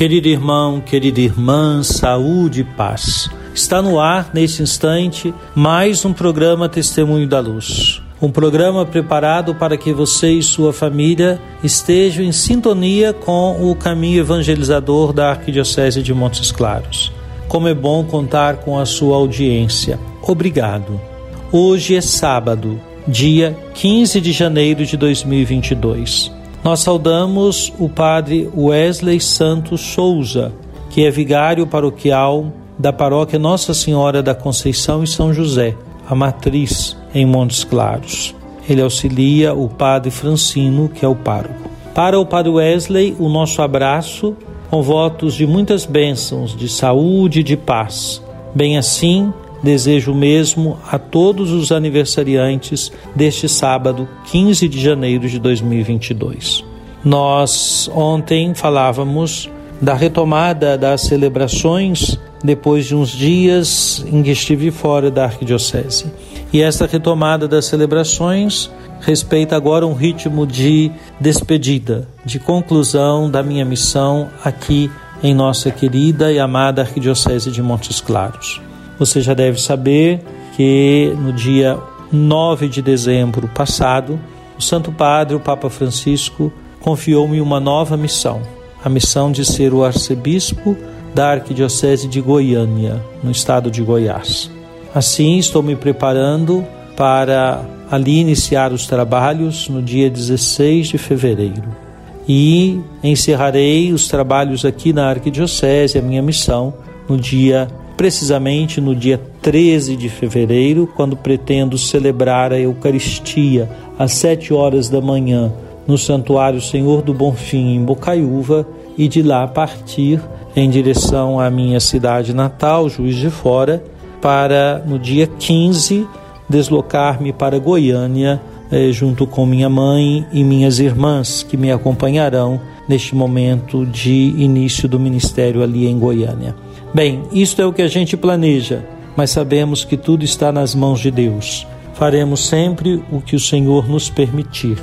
Querido irmão, querida irmã, saúde e paz. Está no ar, neste instante, mais um programa Testemunho da Luz. Um programa preparado para que você e sua família estejam em sintonia com o caminho evangelizador da Arquidiocese de Montes Claros. Como é bom contar com a sua audiência. Obrigado. Hoje é sábado, dia 15 de janeiro de 2022. Nós saudamos o padre Wesley Santos Souza, que é vigário paroquial da paróquia Nossa Senhora da Conceição e São José, a matriz em Montes Claros. Ele auxilia o padre Francino, que é o pároco. Para o padre Wesley, o nosso abraço com votos de muitas bênçãos, de saúde e de paz. Bem assim, desejo mesmo a todos os aniversariantes deste sábado, 15 de janeiro de 2022. Nós ontem falávamos da retomada das celebrações depois de uns dias em que estive fora da arquidiocese. E esta retomada das celebrações respeita agora um ritmo de despedida, de conclusão da minha missão aqui em nossa querida e amada arquidiocese de Montes Claros. Você já deve saber que no dia 9 de dezembro passado, o Santo Padre, o Papa Francisco, confiou-me uma nova missão, a missão de ser o arcebispo da Arquidiocese de Goiânia, no estado de Goiás. Assim, estou me preparando para ali iniciar os trabalhos no dia 16 de fevereiro. E encerrarei os trabalhos aqui na Arquidiocese, a minha missão, no dia precisamente no dia 13 de fevereiro, quando pretendo celebrar a Eucaristia às sete horas da manhã no Santuário Senhor do Bonfim, em Bocaiúva, e de lá partir em direção à minha cidade natal, Juiz de Fora, para no dia 15 deslocar-me para Goiânia, eh, junto com minha mãe e minhas irmãs, que me acompanharão neste momento de início do ministério ali em Goiânia. Bem, isto é o que a gente planeja, mas sabemos que tudo está nas mãos de Deus. Faremos sempre o que o Senhor nos permitir.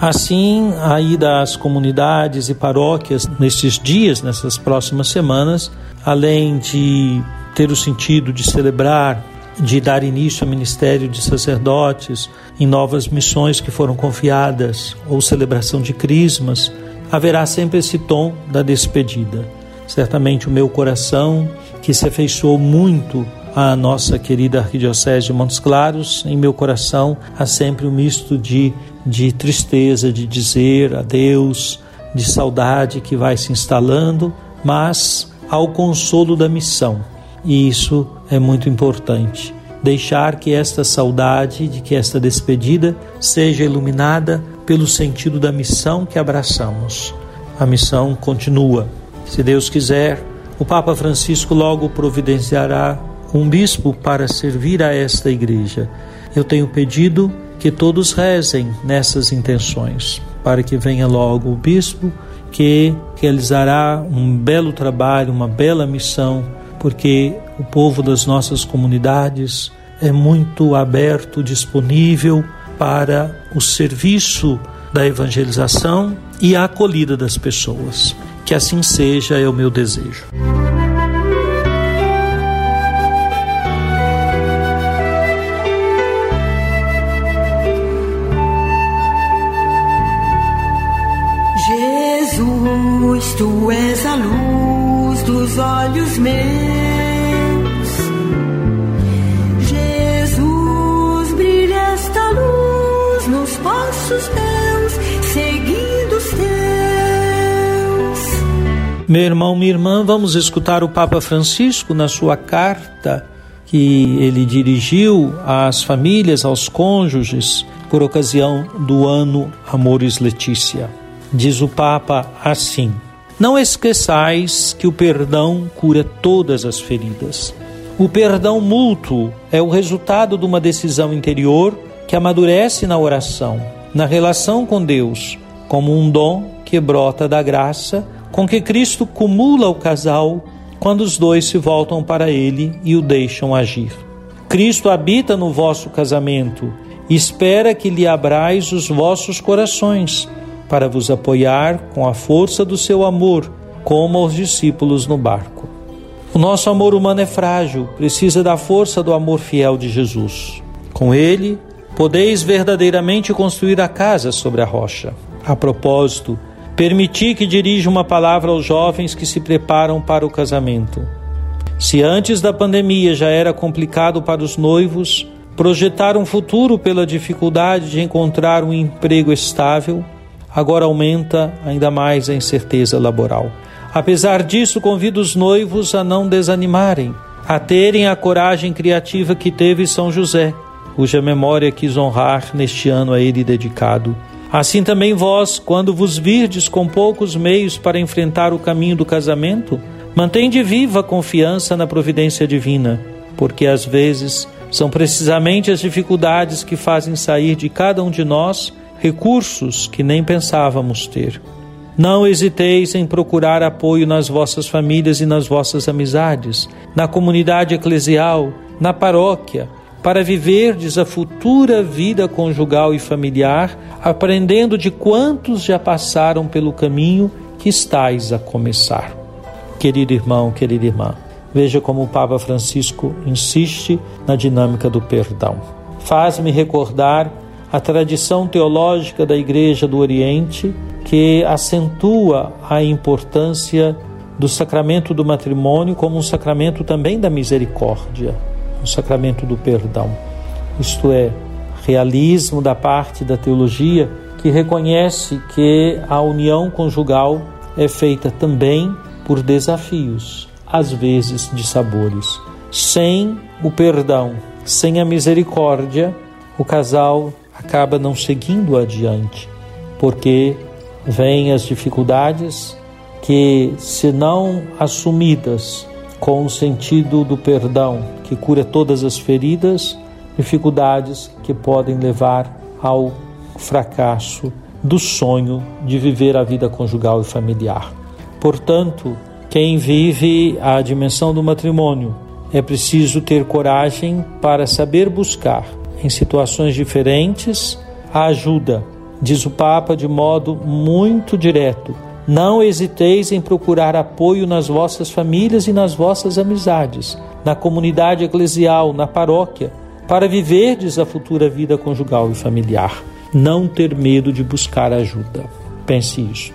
Assim, aí das comunidades e paróquias nesses dias, nessas próximas semanas, além de ter o sentido de celebrar, de dar início ao ministério de sacerdotes em novas missões que foram confiadas ou celebração de crismas, haverá sempre esse tom da despedida. Certamente o meu coração, que se afeiçoou muito à nossa querida Arquidiocese de Montes Claros, em meu coração há sempre um misto de, de tristeza, de dizer adeus, de saudade que vai se instalando, mas ao consolo da missão. E isso é muito importante. Deixar que esta saudade, de que esta despedida seja iluminada pelo sentido da missão que abraçamos. A missão continua. Se Deus quiser, o Papa Francisco logo providenciará um bispo para servir a esta igreja. Eu tenho pedido que todos rezem nessas intenções, para que venha logo o bispo que realizará um belo trabalho, uma bela missão, porque o povo das nossas comunidades é muito aberto, disponível para o serviço da evangelização e a acolhida das pessoas. Que assim seja, é o meu desejo. Jesus, tu és a luz dos olhos meus. Jesus, brilha esta luz nos vossos teus. Meu irmão, minha irmã, vamos escutar o Papa Francisco na sua carta que ele dirigiu às famílias, aos cônjuges, por ocasião do ano Amores Letícia. Diz o Papa assim: Não esqueçais que o perdão cura todas as feridas. O perdão mútuo é o resultado de uma decisão interior que amadurece na oração, na relação com Deus, como um dom que brota da graça com que Cristo cumula o casal quando os dois se voltam para Ele e o deixam agir. Cristo habita no vosso casamento espera que lhe abrais os vossos corações para vos apoiar com a força do seu amor, como aos discípulos no barco. O nosso amor humano é frágil, precisa da força do amor fiel de Jesus. Com ele, podeis verdadeiramente construir a casa sobre a rocha. A propósito, permiti que dirija uma palavra aos jovens que se preparam para o casamento. Se antes da pandemia já era complicado para os noivos projetar um futuro pela dificuldade de encontrar um emprego estável, agora aumenta ainda mais a incerteza laboral. Apesar disso, convido os noivos a não desanimarem, a terem a coragem criativa que teve São José, cuja memória quis honrar neste ano a ele dedicado. Assim também vós, quando vos virdes com poucos meios para enfrentar o caminho do casamento, mantende viva a confiança na providência divina, porque às vezes são precisamente as dificuldades que fazem sair de cada um de nós recursos que nem pensávamos ter. Não hesiteis em procurar apoio nas vossas famílias e nas vossas amizades, na comunidade eclesial, na paróquia, para viverdes a futura vida conjugal e familiar, aprendendo de quantos já passaram pelo caminho que estáis a começar. Querido irmão, querida irmã, veja como o Papa Francisco insiste na dinâmica do perdão. Faz-me recordar a tradição teológica da Igreja do Oriente, que acentua a importância do sacramento do matrimônio como um sacramento também da misericórdia, um sacramento do perdão. Isto é, realismo da parte da teologia que reconhece que a união conjugal é feita também por desafios, às vezes de sabores. Sem o perdão, sem a misericórdia, o casal acaba não seguindo adiante, porque vêm as dificuldades que, se não assumidas com o sentido do perdão que cura todas as feridas, dificuldades que podem levar ao fracasso do sonho de viver a vida conjugal e familiar. Portanto, quem vive a dimensão do matrimônio é preciso ter coragem para saber buscar em situações diferentes a ajuda. Diz o Papa de modo muito direto: não hesiteis em procurar apoio nas vossas famílias e nas vossas amizades, na comunidade eclesial, na paróquia, para viverdes a futura vida conjugal e familiar. Não ter medo de buscar ajuda. Pense isso.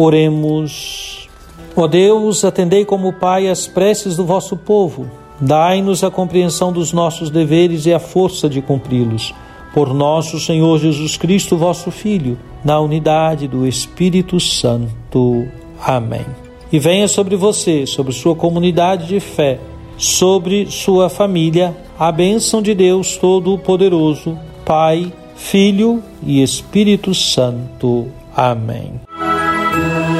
Oremos. Ó Deus, atendei como Pai as preces do vosso povo. Dai-nos a compreensão dos nossos deveres e a força de cumpri-los. Por nosso Senhor Jesus Cristo, vosso Filho, na unidade do Espírito Santo. Amém. E venha sobre você, sobre sua comunidade de fé, sobre sua família, a bênção de Deus Todo-Poderoso, Pai, Filho e Espírito Santo. Amém. Thank.